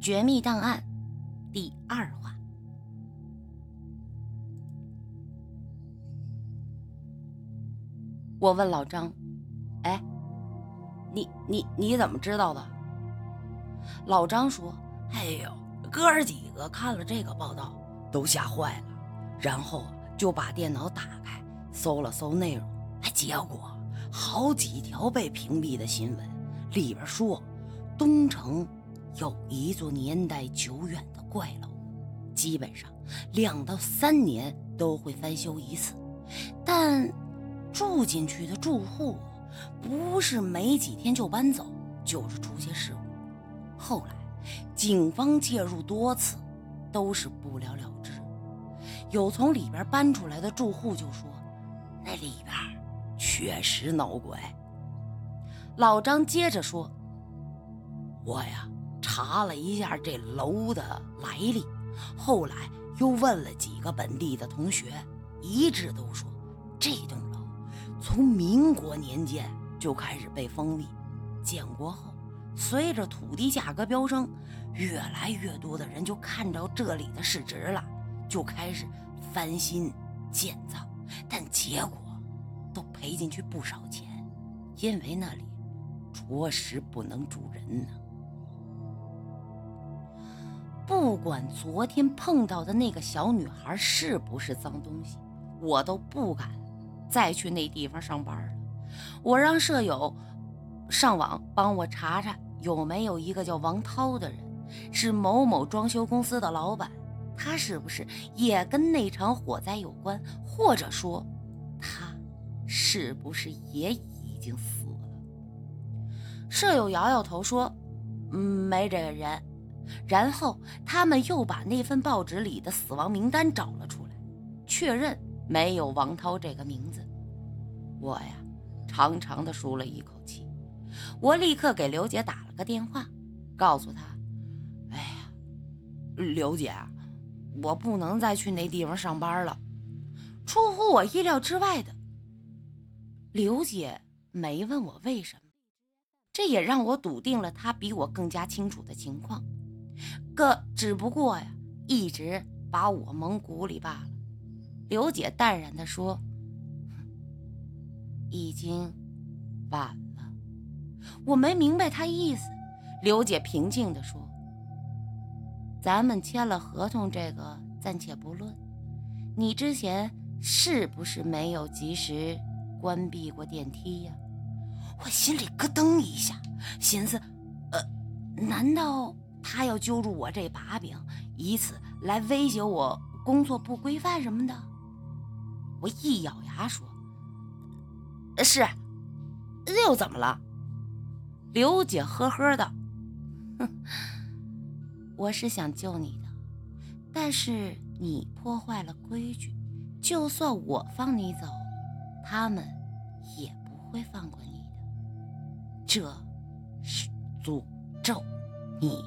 绝密档案第二话。我问老张：“哎，你你你怎么知道的？”老张说：“哎呦，哥儿几个看了这个报道都吓坏了，然后就把电脑打开搜了搜内容，哎，结果好几条被屏蔽的新闻里边说，东城有一座年代久远的怪楼，基本上两到三年都会翻修一次，但……”住进去的住户，不是没几天就搬走，就是出些事故。后来，警方介入多次，都是不了了之。有从里边搬出来的住户就说：“那里边确实闹鬼。”老张接着说：“我呀，查了一下这楼的来历，后来又问了几个本地的同学，一致都说这栋楼。”从民国年间就开始被封闭，建国后，随着土地价格飙升，越来越多的人就看着这里的市值了，就开始翻新建造，但结果都赔进去不少钱，因为那里着实不能住人呢。不管昨天碰到的那个小女孩是不是脏东西，我都不敢。再去那地方上班了，我让舍友上网帮我查查有没有一个叫王涛的人，是某某装修公司的老板，他是不是也跟那场火灾有关？或者说，他是不是也已经死了？舍友摇摇头说：“嗯，没这个人。”然后他们又把那份报纸里的死亡名单找了出来，确认。没有王涛这个名字，我呀，长长的舒了一口气。我立刻给刘姐打了个电话，告诉她：“哎呀，刘姐，我不能再去那地方上班了。”出乎我意料之外的，刘姐没问我为什么，这也让我笃定了她比我更加清楚的情况。个只不过呀，一直把我蒙鼓里罢了。刘姐淡然地说：“已经晚了。”我没明白她意思。刘姐平静地说：“咱们签了合同，这个暂且不论。你之前是不是没有及时关闭过电梯呀？”我心里咯噔一下，寻思：“呃，难道他要揪住我这把柄，以此来威胁我工作不规范什么的？”我一咬牙说：“是，又怎么了？”刘姐呵呵的：“哼，我是想救你的，但是你破坏了规矩，就算我放你走，他们也不会放过你的。这是诅咒，你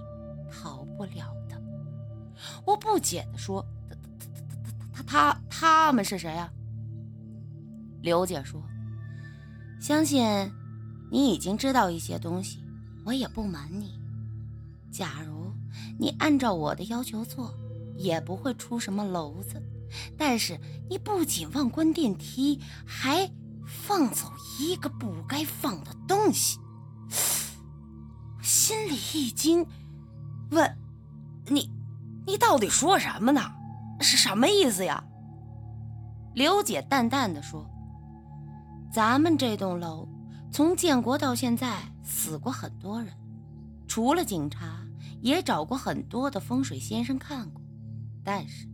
逃不了的。”我不解的说：“他他他他他们是谁啊？”刘姐说：“相信你已经知道一些东西，我也不瞒你。假如你按照我的要求做，也不会出什么篓子。但是你不仅忘关电梯，还放走一个不该放的东西。”心里一惊，问：“你，你到底说什么呢？是什么意思呀？”刘姐淡淡的说。咱们这栋楼从建国到现在死过很多人，除了警察，也找过很多的风水先生看过，但是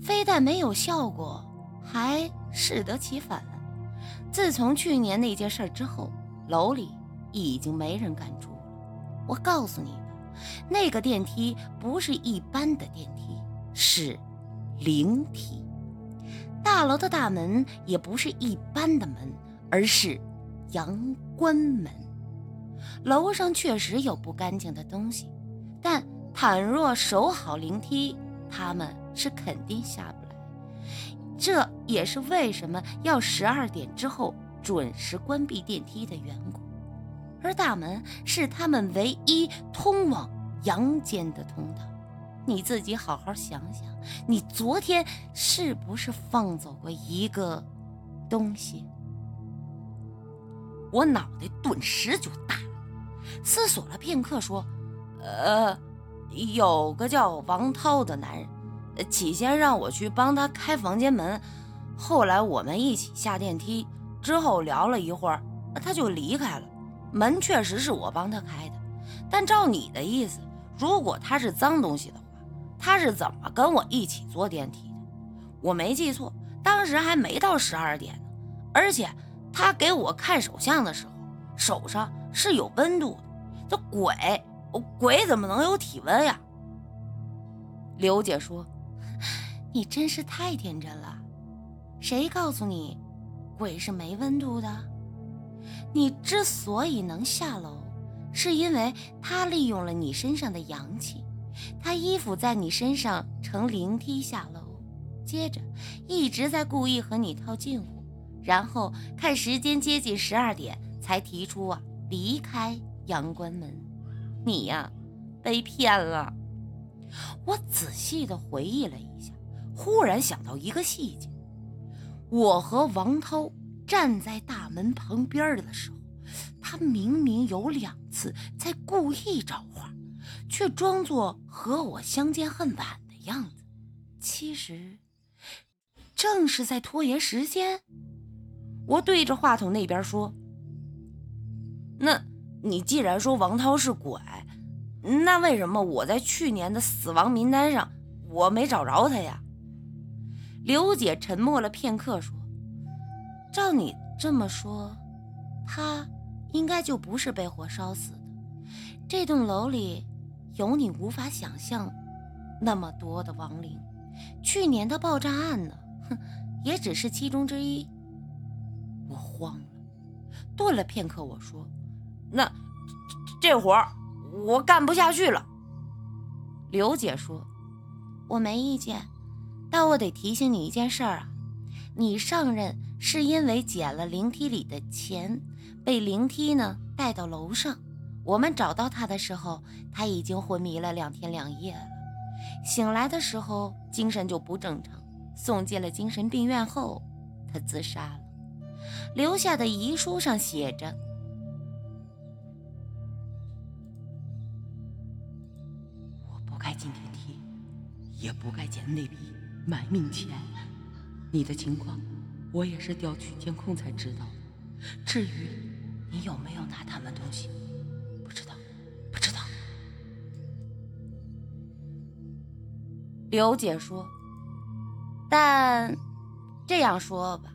非但没有效果，还适得其反。自从去年那件事之后，楼里已经没人敢住了。我告诉你，那个电梯不是一般的电梯，是灵梯。大楼的大门也不是一般的门，而是阳关门。楼上确实有不干净的东西，但倘若守好灵梯，他们是肯定下不来。这也是为什么要十二点之后准时关闭电梯的缘故。而大门是他们唯一通往阳间的通道。你自己好好想想，你昨天是不是放走过一个东西？我脑袋顿时就大了，思索了片刻，说：“呃，有个叫王涛的男人，起先让我去帮他开房间门，后来我们一起下电梯，之后聊了一会儿，他就离开了。门确实是我帮他开的，但照你的意思，如果他是脏东西的话。”他是怎么跟我一起坐电梯的？我没记错，当时还没到十二点呢。而且他给我看手相的时候，手上是有温度的。这鬼，鬼怎么能有体温呀？刘姐说：“你真是太天真了，谁告诉你鬼是没温度的？你之所以能下楼，是因为他利用了你身上的阳气。”他依附在你身上乘灵梯下楼，接着一直在故意和你套近乎，然后看时间接近十二点才提出啊离开阳关门。你呀，被骗了。我仔细的回忆了一下，忽然想到一个细节：我和王涛站在大门旁边的时候，他明明有两次在故意找话。却装作和我相见恨晚的样子，其实正是在拖延时间。我对着话筒那边说：“那你既然说王涛是鬼，那为什么我在去年的死亡名单上我没找着他呀？”刘姐沉默了片刻说：“照你这么说，他应该就不是被火烧死的。这栋楼里……”有你无法想象那么多的亡灵，去年的爆炸案呢？哼，也只是其中之一。我慌了，顿了片刻，我说：“那这活儿我干不下去了。”刘姐说：“我没意见，但我得提醒你一件事儿啊，你上任是因为捡了灵梯里的钱，被灵梯呢带到楼上。”我们找到他的时候，他已经昏迷了两天两夜了。醒来的时候，精神就不正常，送进了精神病院后，他自杀了。留下的遗书上写着：“我不该进电梯，也不该捡那笔买命钱。你的情况，我也是调取监控才知道。至于你有没有拿他们东西？”不知道，不知道刘姐说：“但这样说吧，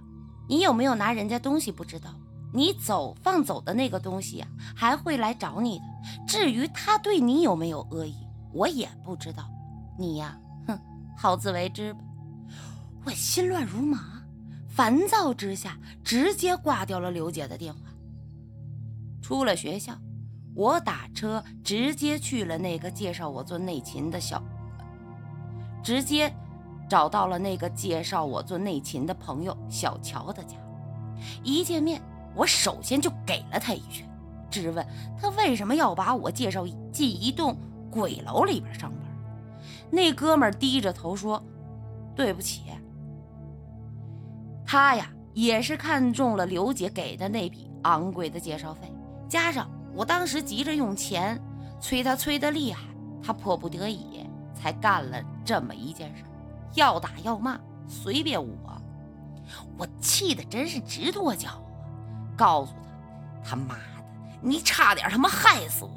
你有没有拿人家东西不知道，你走放走的那个东西呀，还会来找你的。至于他对你有没有恶意，我也不知道。你呀，哼，好自为之吧。”我心乱如麻，烦躁之下直接挂掉了刘姐的电话。出了学校，我打车直接去了那个介绍我做内勤的小。直接找到了那个介绍我做内勤的朋友小乔的家。一见面，我首先就给了他一拳，质问他为什么要把我介绍进一栋鬼楼里边上班。那哥们低着头说：“对不起。”他呀也是看中了刘姐给的那笔昂贵的介绍费，加上我当时急着用钱，催他催得厉害，他迫不得已。才干了这么一件事，要打要骂随便我，我气得真是直跺脚啊！告诉他，他妈的，你差点他妈害死我！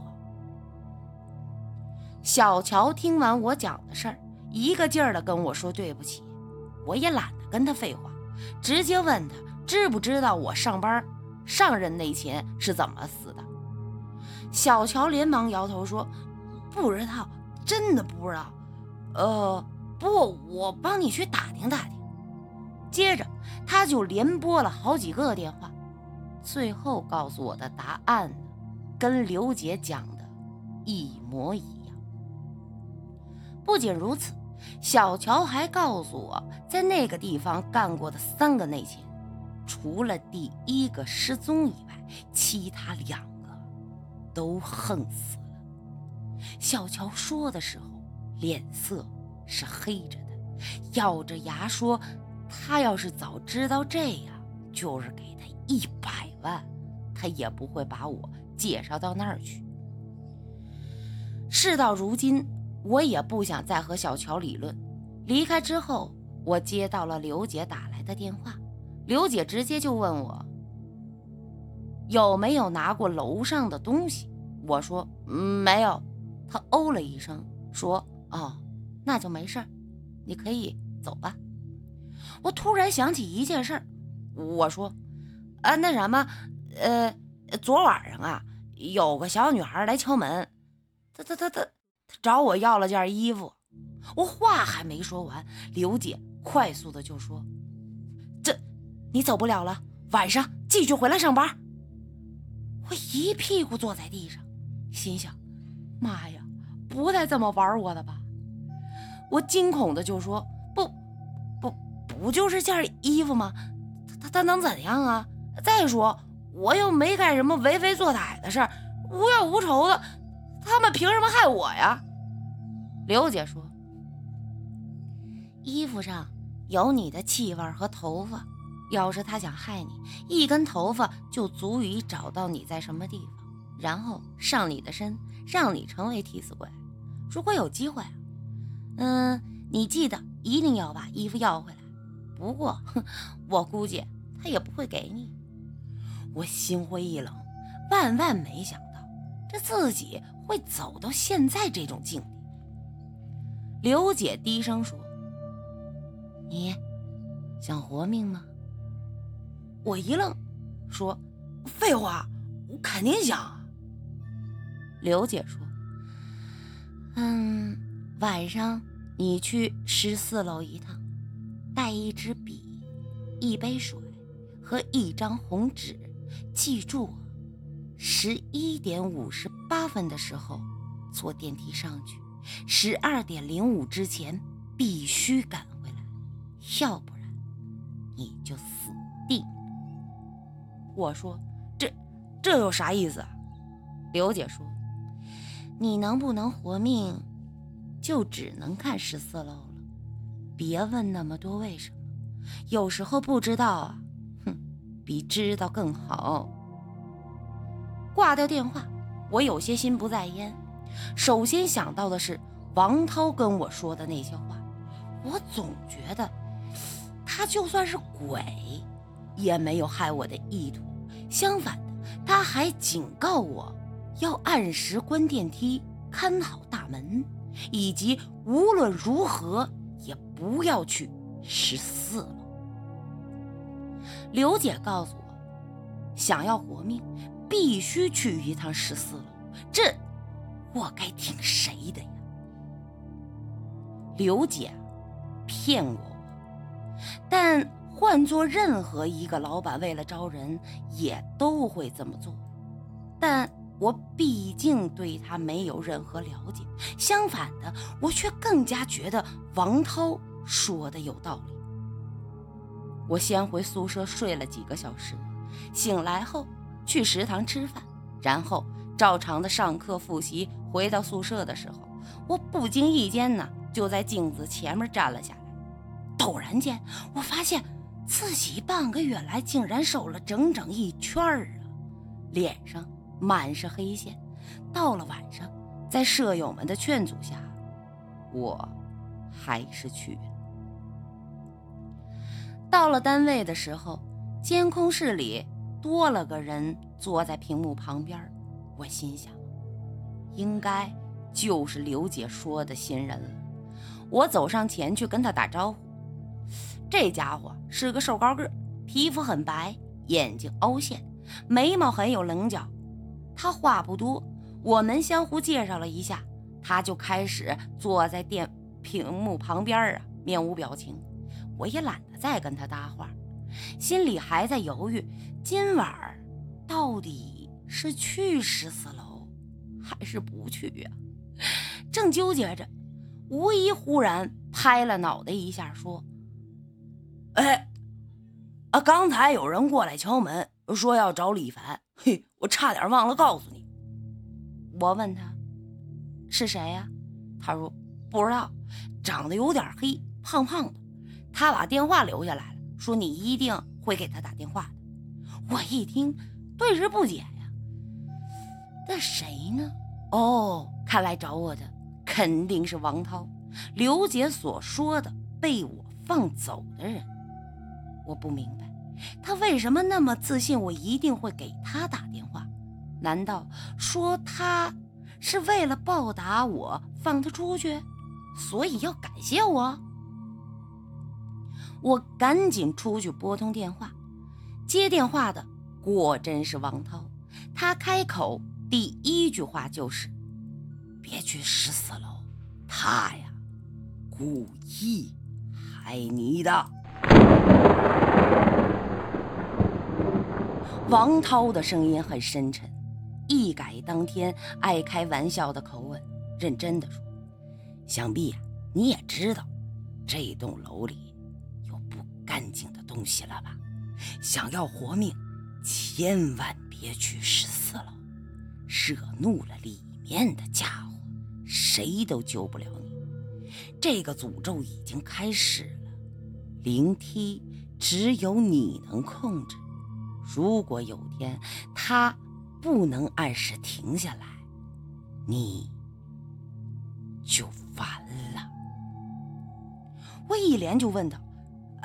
小乔听完我讲的事儿，一个劲儿的跟我说对不起，我也懒得跟他废话，直接问他知不知道我上班上任那钱是怎么死的。小乔连忙摇头说不知道。真的不知道，呃，不我帮你去打听打听。接着他就连拨了好几个电话，最后告诉我的答案呢，跟刘姐讲的一模一样。不仅如此，小乔还告诉我在那个地方干过的三个内勤，除了第一个失踪以外，其他两个都横死了。小乔说的时候，脸色是黑着的，咬着牙说：“他要是早知道这样，就是给他一百万，他也不会把我介绍到那儿去。”事到如今，我也不想再和小乔理论。离开之后，我接到了刘姐打来的电话，刘姐直接就问我有没有拿过楼上的东西。我说没有。她哦了一声，说：“哦，那就没事，你可以走吧。”我突然想起一件事，我说：“啊，那什么，呃，昨晚上啊，有个小女孩来敲门。”她、她、她、她找我要了件衣服，我话还没说完，刘姐快速的就说：“这，你走不了了，晚上继续回来上班。”我一屁股坐在地上，心想：“妈呀，不带这么玩我的吧？”我惊恐的就说：“不，不，不就是件衣服吗？他他他能怎样啊？再说我又没干什么为非作歹的事儿，无怨无仇的。”他们凭什么害我呀？刘姐说：“衣服上有你的气味和头发，要是他想害你，一根头发就足以找到你在什么地方，然后上你的身，让你成为替死鬼。如果有机会，嗯，你记得一定要把衣服要回来。不过，哼，我估计他也不会给你。”我心灰意冷，万万没想到，这自己。会走到现在这种境地。刘姐低声说：“你想活命吗？”我一愣，说：“废话，我肯定想。”刘姐说：“嗯，晚上你去十四楼一趟，带一支笔、一杯水和一张红纸，记住。”十一点五十八分的时候，坐电梯上去。十二点零五之前必须赶回来，要不然你就死定。我说：“这这有啥意思啊？”刘姐说：“你能不能活命，就只能看十四楼了。别问那么多为什么，有时候不知道啊，哼，比知道更好。”挂掉电话，我有些心不在焉。首先想到的是王涛跟我说的那些话，我总觉得他就算是鬼，也没有害我的意图。相反的，他还警告我要按时关电梯、看好大门，以及无论如何也不要去十四楼。刘姐告诉我，想要活命。必须去一趟十四楼，这我该听谁的呀？刘姐骗过我，但换做任何一个老板，为了招人也都会这么做。但我毕竟对他没有任何了解，相反的，我却更加觉得王涛说的有道理。我先回宿舍睡了几个小时，醒来后。去食堂吃饭，然后照常的上课复习。回到宿舍的时候，我不经意间呢，就在镜子前面站了下来。陡然间，我发现自己半个月来竟然瘦了整整一圈儿啊，脸上满是黑线。到了晚上，在舍友们的劝阻下，我还是去了。到了单位的时候，监控室里。多了个人坐在屏幕旁边，我心想，应该就是刘姐说的新人了。我走上前去跟他打招呼。这家伙是个瘦高个，皮肤很白，眼睛凹陷，眉毛很有棱角。他话不多，我们相互介绍了一下，他就开始坐在电屏幕旁边啊，面无表情。我也懒得再跟他搭话。心里还在犹豫，今晚到底是去十四楼还是不去呀？正纠结着，吴一忽然拍了脑袋一下，说：“哎，啊，刚才有人过来敲门，说要找李凡。嘿，我差点忘了告诉你。”我问他：“是谁呀？他说不知道，长得有点黑，胖胖的。他把电话留下来了，说你一定会给他打电话的。我一听，顿时不解呀。那谁呢？哦，看来找我的肯定是王涛，刘姐所说的被我放走的人。我不明白，他为什么那么自信，我一定会给他打电话？难道说他是为了报答我放他出去，所以要感谢我？我赶紧出去拨通电话，接电话的果真是王涛。他开口第一句话就是：“别去十四楼，他呀，故意害你的。”王涛的声音很深沉，一改当天爱开玩笑的口吻，认真的说：“想必呀，你也知道，这栋楼里……”干净的东西了吧？想要活命，千万别去十四楼，惹怒了里面的家伙，谁都救不了你。这个诅咒已经开始了，灵梯只有你能控制。如果有天它不能按时停下来，你就完了。我一连就问道。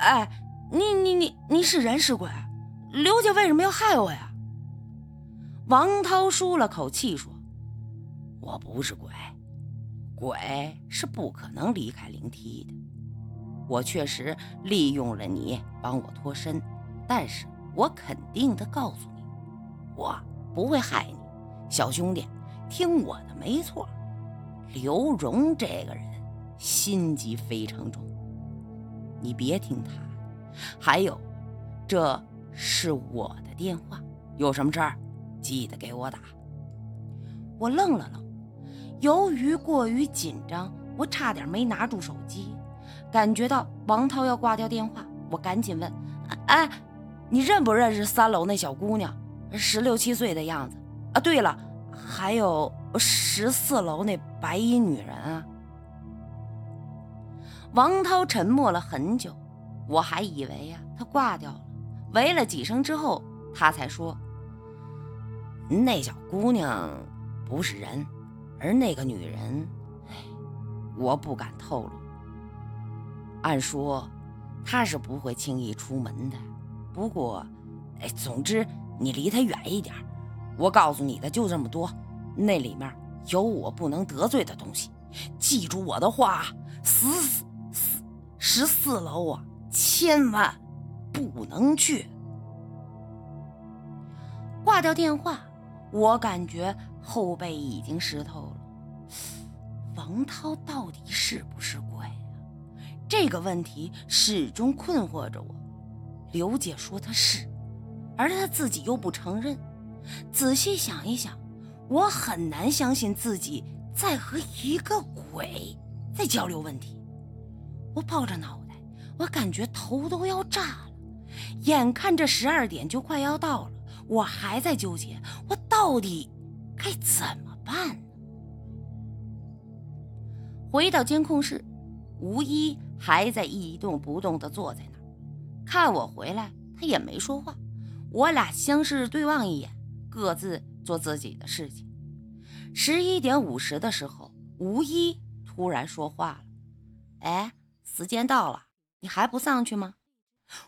哎，你你你你是人是鬼？刘家为什么要害我呀？王涛舒了口气说：“我不是鬼，鬼是不可能离开灵梯的。我确实利用了你帮我脱身，但是我肯定的告诉你，我不会害你，小兄弟，听我的没错。刘荣这个人心机非常重。”你别听他，还有，这是我的电话，有什么事儿记得给我打。我愣了愣，由于过于紧张，我差点没拿住手机。感觉到王涛要挂掉电话，我赶紧问：“哎，你认不认识三楼那小姑娘？十六七岁的样子啊？对了，还有十四楼那白衣女人啊？”王涛沉默了很久，我还以为呀他挂掉了，喂了几声之后，他才说：“那小姑娘不是人，而那个女人，哎，我不敢透露。按说她是不会轻易出门的，不过，哎，总之你离她远一点。我告诉你的就这么多，那里面有我不能得罪的东西，记住我的话，死死。”十四楼啊，千万不能去！挂掉电话，我感觉后背已经湿透了。王涛到底是不是鬼啊？这个问题始终困惑着我。刘姐说他是，而他自己又不承认。仔细想一想，我很难相信自己在和一个鬼在交流问题。我抱着脑袋，我感觉头都要炸了。眼看着十二点就快要到了，我还在纠结，我到底该怎么办呢？回到监控室，吴一还在一动不动地坐在那儿，看我回来，他也没说话。我俩相视对望一眼，各自做自己的事情。十一点五十的时候，吴一突然说话了：“哎。”时间到了，你还不上去吗？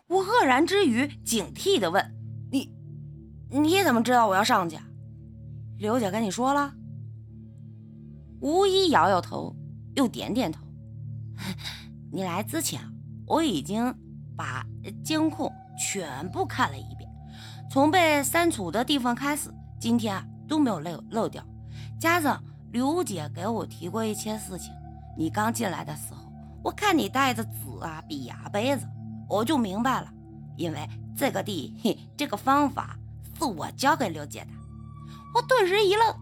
我愕然之余，警惕地问：“你，你怎么知道我要上去？刘姐跟你说了？”吴一摇摇头，又点点头：“ 你来之前，我已经把监控全部看了一遍，从被删除的地方开始，今天都没有漏漏掉。加上刘姐给我提过一些事情，你刚进来的时候。”我看你带着纸啊、笔啊、杯子，我就明白了，因为这个地，嘿，这个方法是我教给刘姐的。我顿时一愣，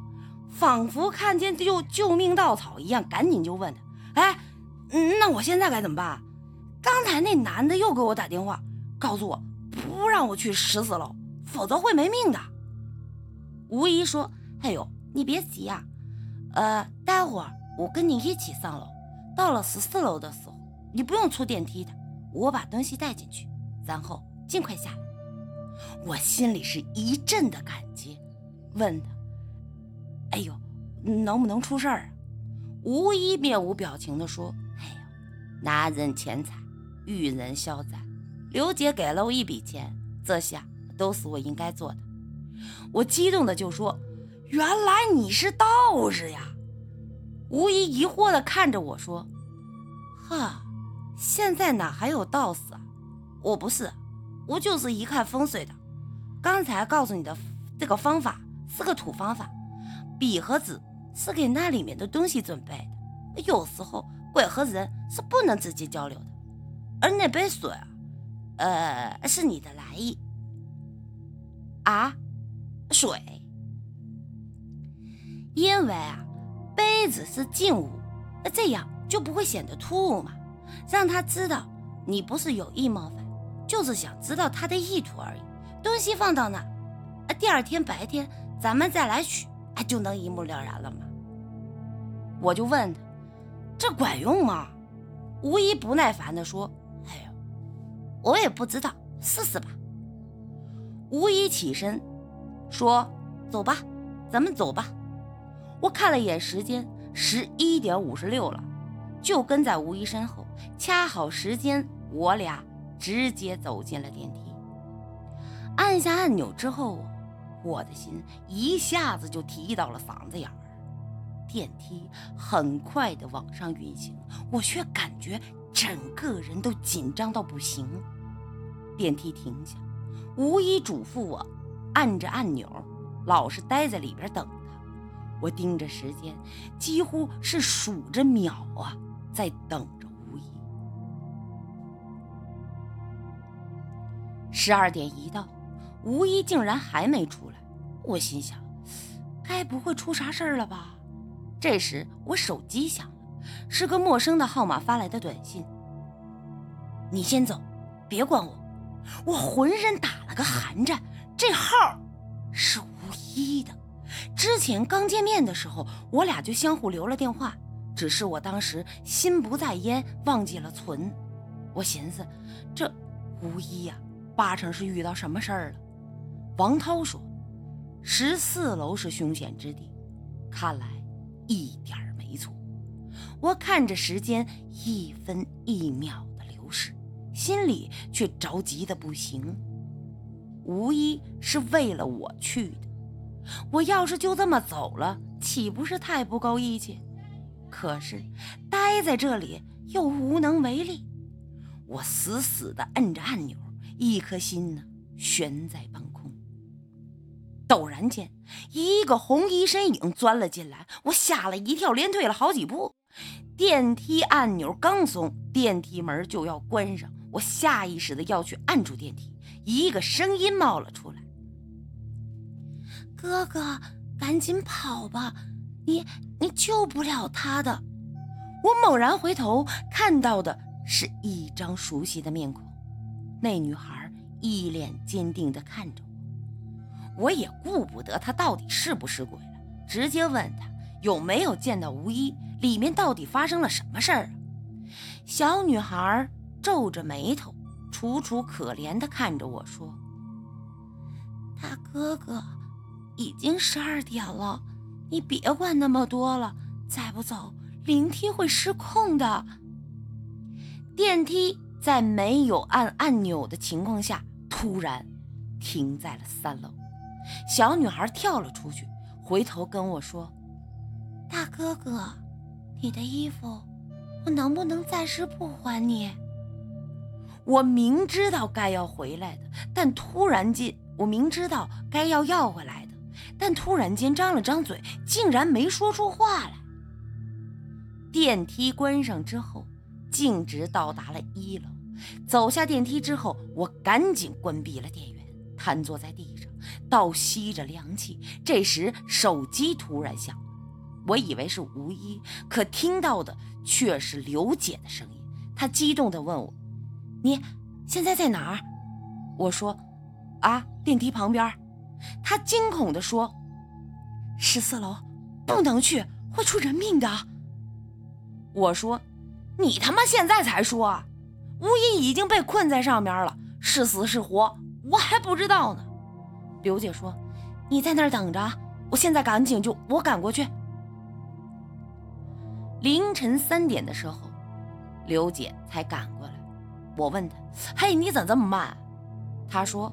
仿佛看见救救命稻草一样，赶紧就问他：“哎，那我现在该怎么办？刚才那男的又给我打电话，告诉我不让我去十四楼，否则会没命的。”吴姨说：“哎呦，你别急啊，呃，待会儿我跟你一起上楼。到了十四楼的时候，你不用出电梯的，我把东西带进去，然后尽快下来。我心里是一阵的感激，问他：“哎呦，能不能出事儿啊？”无一面无表情地说：“哎呦，拿人钱财，遇人消灾。刘姐给了我一笔钱，这下都是我应该做的。”我激动的就说：“原来你是道士呀！”吴一疑惑的看着我说：“哈，现在哪还有道士啊？我不是，我就是一看风水的。刚才告诉你的这个方法是个土方法，笔和纸是给那里面的东西准备的。有时候鬼和人是不能直接交流的，而那杯水，呃，是你的来意啊。”水，因为啊，杯子是静物，那这样就不会显得突兀嘛。让他知道你不是有意冒犯，就是想知道他的意图而已。东西放到那，啊，第二天白天咱们再来取，哎，就能一目了然了嘛。我就问他，这管用吗？吴一不耐烦地说：“哎呀，我也不知道，试试吧。”吴一起身。说：“走吧，咱们走吧。”我看了一眼时间，十一点五十六了，就跟在吴一身后。掐好时间，我俩直接走进了电梯。按下按钮之后，我的心一下子就提到了嗓子眼儿。电梯很快的往上运行，我却感觉整个人都紧张到不行。电梯停下，吴一嘱咐我。按着按钮，老实待在里边等。我盯着时间，几乎是数着秒啊，在等着吴一。十二点一到，吴一竟然还没出来。我心想，该不会出啥事儿了吧？这时我手机响了，是个陌生的号码发来的短信：“你先走，别管我。”我浑身打了个寒颤。这号是吴一的，之前刚见面的时候，我俩就相互留了电话，只是我当时心不在焉，忘记了存。我寻思，这吴一呀，八成是遇到什么事儿了。王涛说，十四楼是凶险之地，看来一点没错。我看着时间一分一秒的流逝，心里却着急的不行。无疑是为了我去的，我要是就这么走了，岂不是太不够义气？可是待在这里又无能为力，我死死地摁着按钮，一颗心呢悬在半空。陡然间，一个红衣身影钻了进来，我吓了一跳，连退了好几步。电梯按钮刚松，电梯门就要关上，我下意识的要去按住电梯。一个声音冒了出来：“哥哥，赶紧跑吧，你你救不了他的。”我猛然回头，看到的是一张熟悉的面孔。那女孩一脸坚定地看着我，我也顾不得她到底是不是鬼了，直接问她有没有见到吴一，里面到底发生了什么事儿。小女孩皱着眉头。楚楚可怜地看着我说：“大哥哥，已经十二点了，你别管那么多了，再不走，灵梯会失控的。”电梯在没有按按钮的情况下，突然停在了三楼。小女孩跳了出去，回头跟我说：“大哥哥，你的衣服，我能不能暂时不还你？”我明知道该要回来的，但突然间，我明知道该要要回来的，但突然间张了张嘴，竟然没说出话来。电梯关上之后，径直到达了一楼。走下电梯之后，我赶紧关闭了电源，瘫坐在地上，倒吸着凉气。这时手机突然响，我以为是吴一，可听到的却是刘姐的声音。她激动地问我。你现在在哪儿？我说，啊，电梯旁边。他惊恐地说：“十四楼，不能去，会出人命的。我说：“你他妈现在才说，吴一已经被困在上面了，是死是活我还不知道呢。”刘姐说：“你在那儿等着，我现在赶紧就我赶过去。”凌晨三点的时候，刘姐才赶过来。我问她：“嘿，你怎么这么慢？”她说：“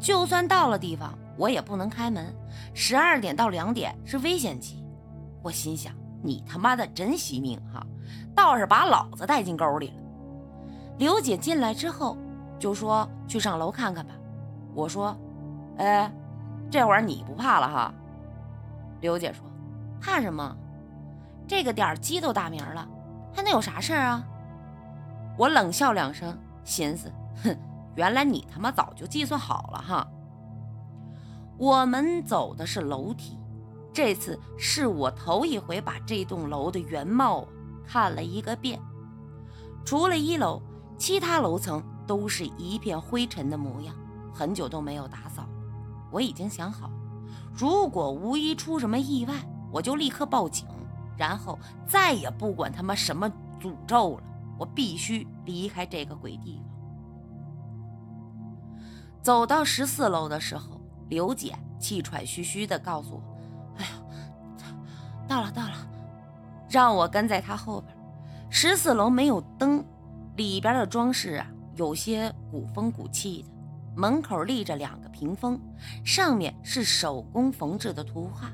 就算到了地方，我也不能开门。十二点到两点是危险期。”我心想。你他妈的真惜命哈，倒是把老子带进沟里了。刘姐进来之后就说去上楼看看吧。我说，哎，这会儿你不怕了哈？刘姐说，怕什么？这个点鸡都打鸣了，还能有啥事儿啊？我冷笑两声，寻思，哼，原来你他妈早就计算好了哈。我们走的是楼梯。这次是我头一回把这栋楼的原貌看了一个遍，除了一楼，其他楼层都是一片灰尘的模样，很久都没有打扫。我已经想好，如果无一出什么意外，我就立刻报警，然后再也不管他妈什么诅咒了。我必须离开这个鬼地方。走到十四楼的时候，刘姐气喘吁吁地告诉我。哎呀，到了到了，让我跟在她后边。十四楼没有灯，里边的装饰啊有些古风古气的。门口立着两个屏风，上面是手工缝制的图画。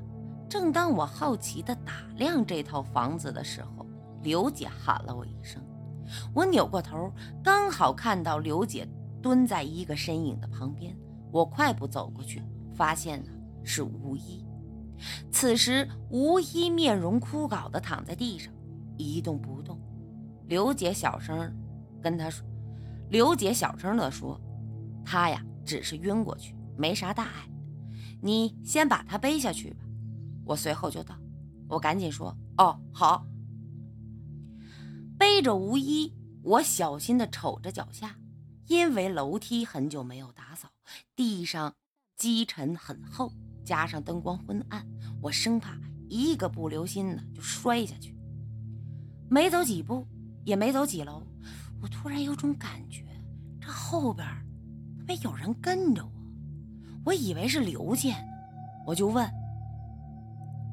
正当我好奇地打量这套房子的时候，刘姐喊了我一声。我扭过头，刚好看到刘姐蹲在一个身影的旁边。我快步走过去，发现呢是吴一。此时，吴一面容枯槁的躺在地上，一动不动。刘姐小声跟他说：“刘姐小声的说，他呀只是晕过去，没啥大碍。你先把他背下去吧。”我随后就到，我赶紧说：“哦，好。”背着吴一，我小心的瞅着脚下，因为楼梯很久没有打扫，地上积尘很厚。加上灯光昏暗，我生怕一个不留心呢就摔下去。没走几步，也没走几楼，我突然有种感觉，这后边没有人跟着我。我以为是刘姐，我就问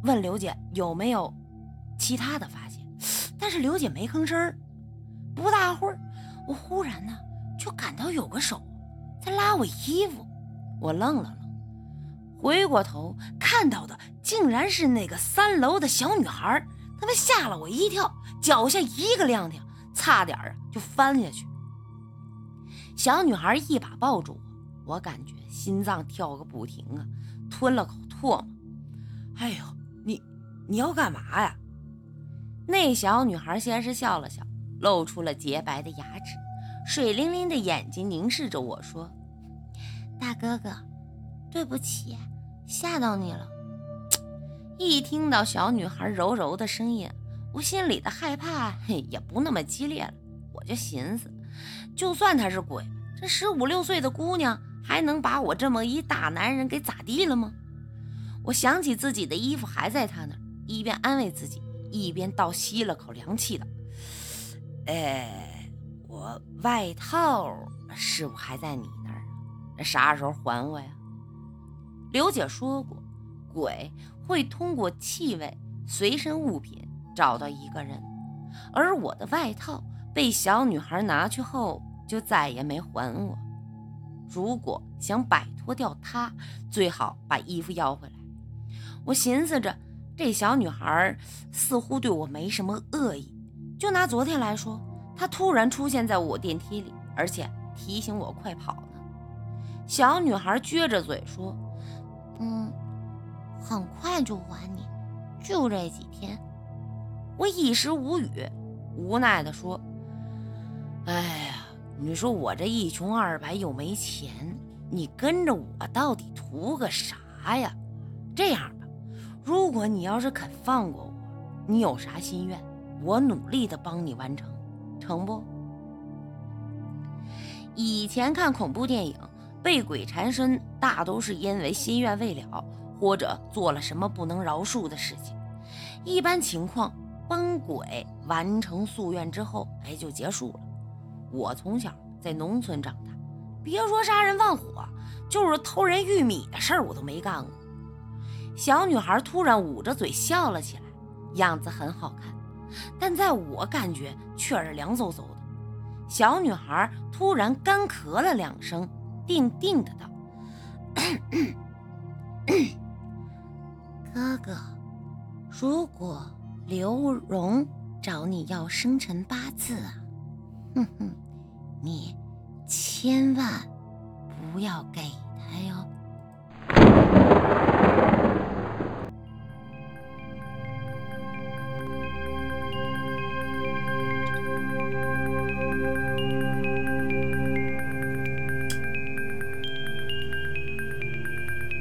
问刘姐有没有其他的发现，但是刘姐没吭声。不大会儿，我忽然呢就感到有个手在拉我衣服，我愣了愣。回过头看到的竟然是那个三楼的小女孩，他妈吓了我一跳，脚下一个踉跄，差点啊就翻下去。小女孩一把抱住我，我感觉心脏跳个不停啊，吞了口唾沫。哎呦，你你要干嘛呀？那小女孩先是笑了笑，露出了洁白的牙齿，水灵灵的眼睛凝视着我说：“大哥哥，对不起。”吓到你了！一听到小女孩柔柔的声音，我心里的害怕嘿也不那么激烈了。我就寻思，就算她是鬼，这十五六岁的姑娘还能把我这么一大男人给咋地了吗？我想起自己的衣服还在她那儿，一边安慰自己，一边倒吸了口凉气的。哎，我外套是不还在你那儿？那啥时候还我呀？刘姐说过，鬼会通过气味、随身物品找到一个人，而我的外套被小女孩拿去后，就再也没还我。如果想摆脱掉她，最好把衣服要回来。我寻思着，这小女孩似乎对我没什么恶意。就拿昨天来说，他突然出现在我电梯里，而且提醒我快跑呢。小女孩撅着嘴说。嗯，很快就还你，就这几天。我一时无语，无奈地说：“哎呀，你说我这一穷二白又没钱，你跟着我到底图个啥呀？这样吧，如果你要是肯放过我，你有啥心愿，我努力的帮你完成，成不？”以前看恐怖电影。被鬼缠身，大都是因为心愿未了，或者做了什么不能饶恕的事情。一般情况，帮鬼完成夙愿之后，哎，就结束了。我从小在农村长大，别说杀人放火，就是偷人玉米的事儿我都没干过。小女孩突然捂着嘴笑了起来，样子很好看，但在我感觉却是凉飕飕的。小女孩突然干咳了两声，定定的道：“哥哥，如果刘荣找你要生辰八字啊，哼哼，你千万不要给他哟。”